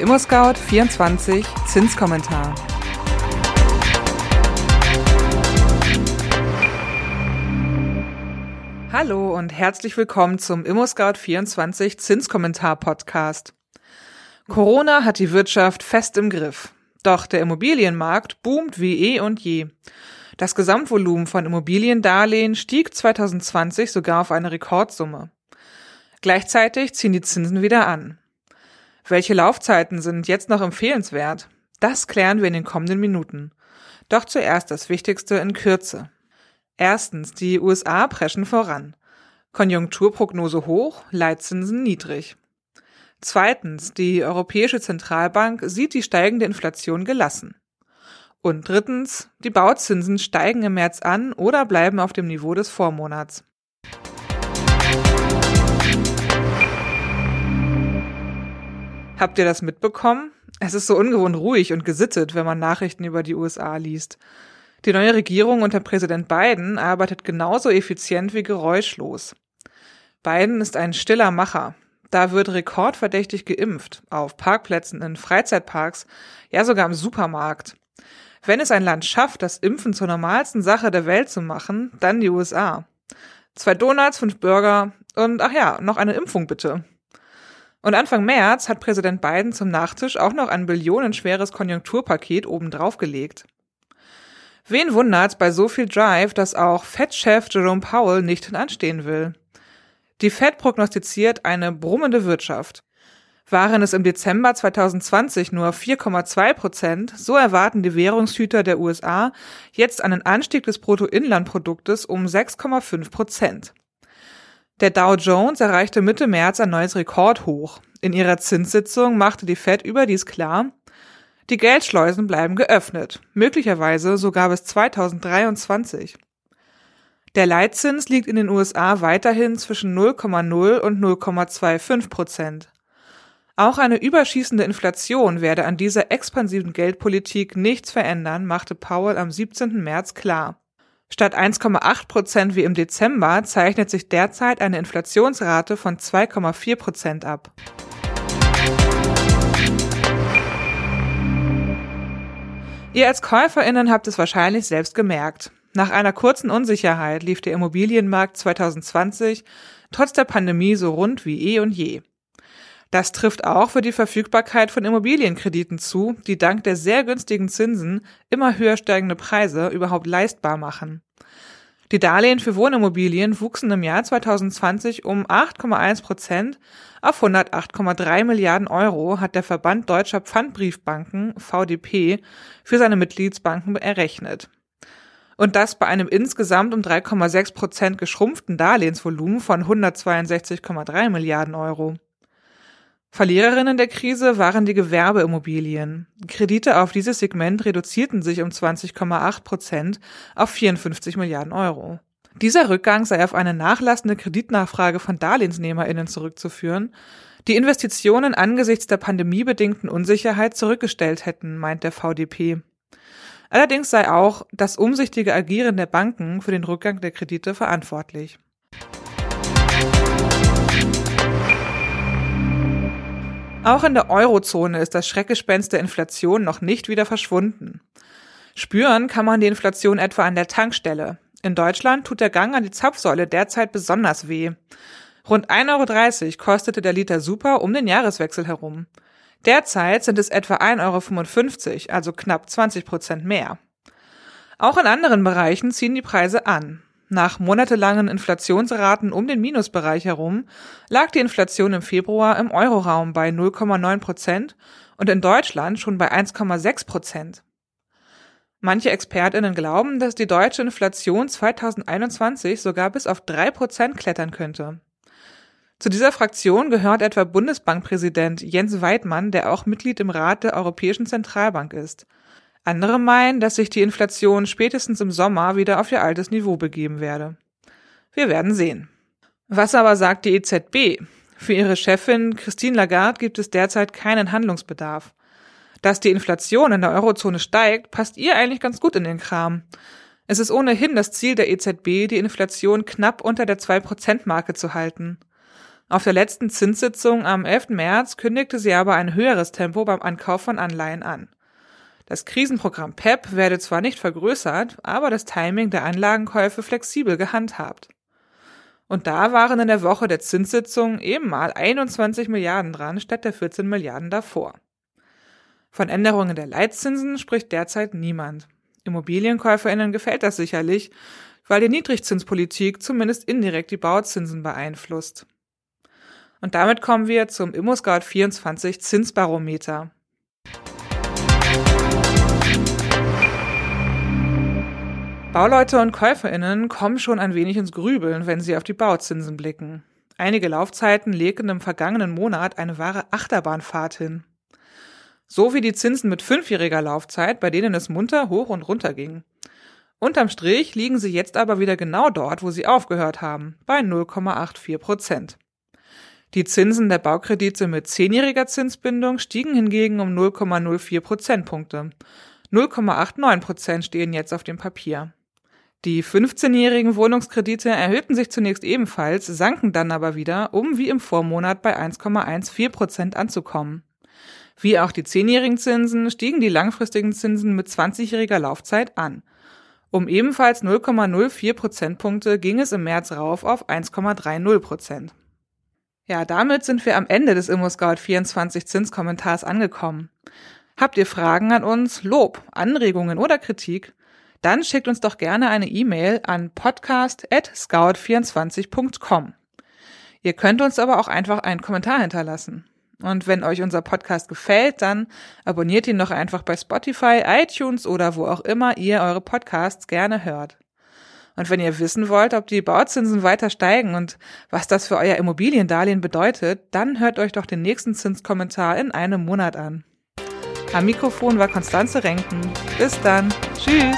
Der ImmoScout24 Zinskommentar. Hallo und herzlich willkommen zum ImmoScout24 Zinskommentar Podcast. Corona hat die Wirtschaft fest im Griff. Doch der Immobilienmarkt boomt wie eh und je. Das Gesamtvolumen von Immobiliendarlehen stieg 2020 sogar auf eine Rekordsumme. Gleichzeitig ziehen die Zinsen wieder an. Welche Laufzeiten sind jetzt noch empfehlenswert? Das klären wir in den kommenden Minuten. Doch zuerst das Wichtigste in Kürze. Erstens, die USA preschen voran. Konjunkturprognose hoch, Leitzinsen niedrig. Zweitens, die Europäische Zentralbank sieht die steigende Inflation gelassen. Und drittens, die Bauzinsen steigen im März an oder bleiben auf dem Niveau des Vormonats. Habt ihr das mitbekommen? Es ist so ungewohnt ruhig und gesittet, wenn man Nachrichten über die USA liest. Die neue Regierung unter Präsident Biden arbeitet genauso effizient wie geräuschlos. Biden ist ein stiller Macher. Da wird rekordverdächtig geimpft, auf Parkplätzen, in Freizeitparks, ja sogar im Supermarkt. Wenn es ein Land schafft, das Impfen zur normalsten Sache der Welt zu machen, dann die USA. Zwei Donuts, fünf Burger und ach ja, noch eine Impfung bitte. Und Anfang März hat Präsident Biden zum Nachtisch auch noch ein billionenschweres Konjunkturpaket obendrauf gelegt. Wen wundert's bei so viel Drive, dass auch Fed-Chef Jerome Powell nicht hinanstehen will? Die Fed prognostiziert eine brummende Wirtschaft. Waren es im Dezember 2020 nur 4,2 Prozent, so erwarten die Währungshüter der USA jetzt einen Anstieg des Bruttoinlandproduktes um 6,5 Prozent. Der Dow Jones erreichte Mitte März ein neues Rekordhoch. In ihrer Zinssitzung machte die Fed überdies klar, die Geldschleusen bleiben geöffnet, möglicherweise sogar bis 2023. Der Leitzins liegt in den USA weiterhin zwischen 0,0 und 0,25 Prozent. Auch eine überschießende Inflation werde an dieser expansiven Geldpolitik nichts verändern, machte Powell am 17. März klar. Statt 1,8 Prozent wie im Dezember zeichnet sich derzeit eine Inflationsrate von 2,4 Prozent ab. Ihr als Käuferinnen habt es wahrscheinlich selbst gemerkt. Nach einer kurzen Unsicherheit lief der Immobilienmarkt 2020 trotz der Pandemie so rund wie eh und je. Das trifft auch für die Verfügbarkeit von Immobilienkrediten zu, die dank der sehr günstigen Zinsen immer höher steigende Preise überhaupt leistbar machen. Die Darlehen für Wohnimmobilien wuchsen im Jahr 2020 um 8,1 Prozent auf 108,3 Milliarden Euro, hat der Verband Deutscher Pfandbriefbanken, VDP, für seine Mitgliedsbanken errechnet. Und das bei einem insgesamt um 3,6 Prozent geschrumpften Darlehensvolumen von 162,3 Milliarden Euro. Verliererinnen der Krise waren die Gewerbeimmobilien. Kredite auf dieses Segment reduzierten sich um 20,8 Prozent auf 54 Milliarden Euro. Dieser Rückgang sei auf eine nachlassende Kreditnachfrage von Darlehensnehmerinnen zurückzuführen, die Investitionen angesichts der pandemiebedingten Unsicherheit zurückgestellt hätten, meint der VDP. Allerdings sei auch das umsichtige Agieren der Banken für den Rückgang der Kredite verantwortlich. Auch in der Eurozone ist das Schreckgespenst der Inflation noch nicht wieder verschwunden. Spüren kann man die Inflation etwa an der Tankstelle. In Deutschland tut der Gang an die Zapfsäule derzeit besonders weh. Rund 1,30 Euro kostete der Liter Super um den Jahreswechsel herum. Derzeit sind es etwa 1,55 Euro, also knapp 20 Prozent mehr. Auch in anderen Bereichen ziehen die Preise an. Nach monatelangen Inflationsraten um den Minusbereich herum lag die Inflation im Februar im Euroraum bei 0,9 Prozent und in Deutschland schon bei 1,6 Prozent. Manche Expertinnen glauben, dass die deutsche Inflation 2021 sogar bis auf drei Prozent klettern könnte. Zu dieser Fraktion gehört etwa Bundesbankpräsident Jens Weidmann, der auch Mitglied im Rat der Europäischen Zentralbank ist – andere meinen, dass sich die Inflation spätestens im Sommer wieder auf ihr altes Niveau begeben werde. Wir werden sehen. Was aber sagt die EZB? Für ihre Chefin Christine Lagarde gibt es derzeit keinen Handlungsbedarf. Dass die Inflation in der Eurozone steigt, passt ihr eigentlich ganz gut in den Kram. Es ist ohnehin das Ziel der EZB, die Inflation knapp unter der 2%-Marke zu halten. Auf der letzten Zinssitzung am 11. März kündigte sie aber ein höheres Tempo beim Ankauf von Anleihen an. Das Krisenprogramm PEP werde zwar nicht vergrößert, aber das Timing der Anlagenkäufe flexibel gehandhabt. Und da waren in der Woche der Zinssitzung eben mal 21 Milliarden dran statt der 14 Milliarden davor. Von Änderungen der Leitzinsen spricht derzeit niemand. Immobilienkäuferinnen gefällt das sicherlich, weil die Niedrigzinspolitik zumindest indirekt die Bauzinsen beeinflusst. Und damit kommen wir zum ImmoScout24 Zinsbarometer. Bauleute und KäuferInnen kommen schon ein wenig ins Grübeln, wenn sie auf die Bauzinsen blicken. Einige Laufzeiten legten im vergangenen Monat eine wahre Achterbahnfahrt hin. So wie die Zinsen mit fünfjähriger Laufzeit, bei denen es munter hoch und runter ging. Unterm Strich liegen sie jetzt aber wieder genau dort, wo sie aufgehört haben, bei 0,84 Prozent. Die Zinsen der Baukredite mit zehnjähriger Zinsbindung stiegen hingegen um 0,04 Prozentpunkte. 0,89 Prozent stehen jetzt auf dem Papier. Die 15-jährigen Wohnungskredite erhöhten sich zunächst ebenfalls, sanken dann aber wieder, um wie im Vormonat bei 1,14 Prozent anzukommen. Wie auch die 10-jährigen Zinsen stiegen die langfristigen Zinsen mit 20-jähriger Laufzeit an. Um ebenfalls 0,04 Prozentpunkte ging es im März rauf auf 1,30 Prozent. Ja, damit sind wir am Ende des ImmoScout24 Zinskommentars angekommen. Habt ihr Fragen an uns, Lob, Anregungen oder Kritik? Dann schickt uns doch gerne eine E-Mail an podcast@scout24.com. Ihr könnt uns aber auch einfach einen Kommentar hinterlassen. Und wenn euch unser Podcast gefällt, dann abonniert ihn doch einfach bei Spotify, iTunes oder wo auch immer ihr eure Podcasts gerne hört. Und wenn ihr wissen wollt, ob die Bauzinsen weiter steigen und was das für euer Immobiliendarlehen bedeutet, dann hört euch doch den nächsten Zinskommentar in einem Monat an. Am Mikrofon war Konstanze Renken. Bis dann. Tschüss.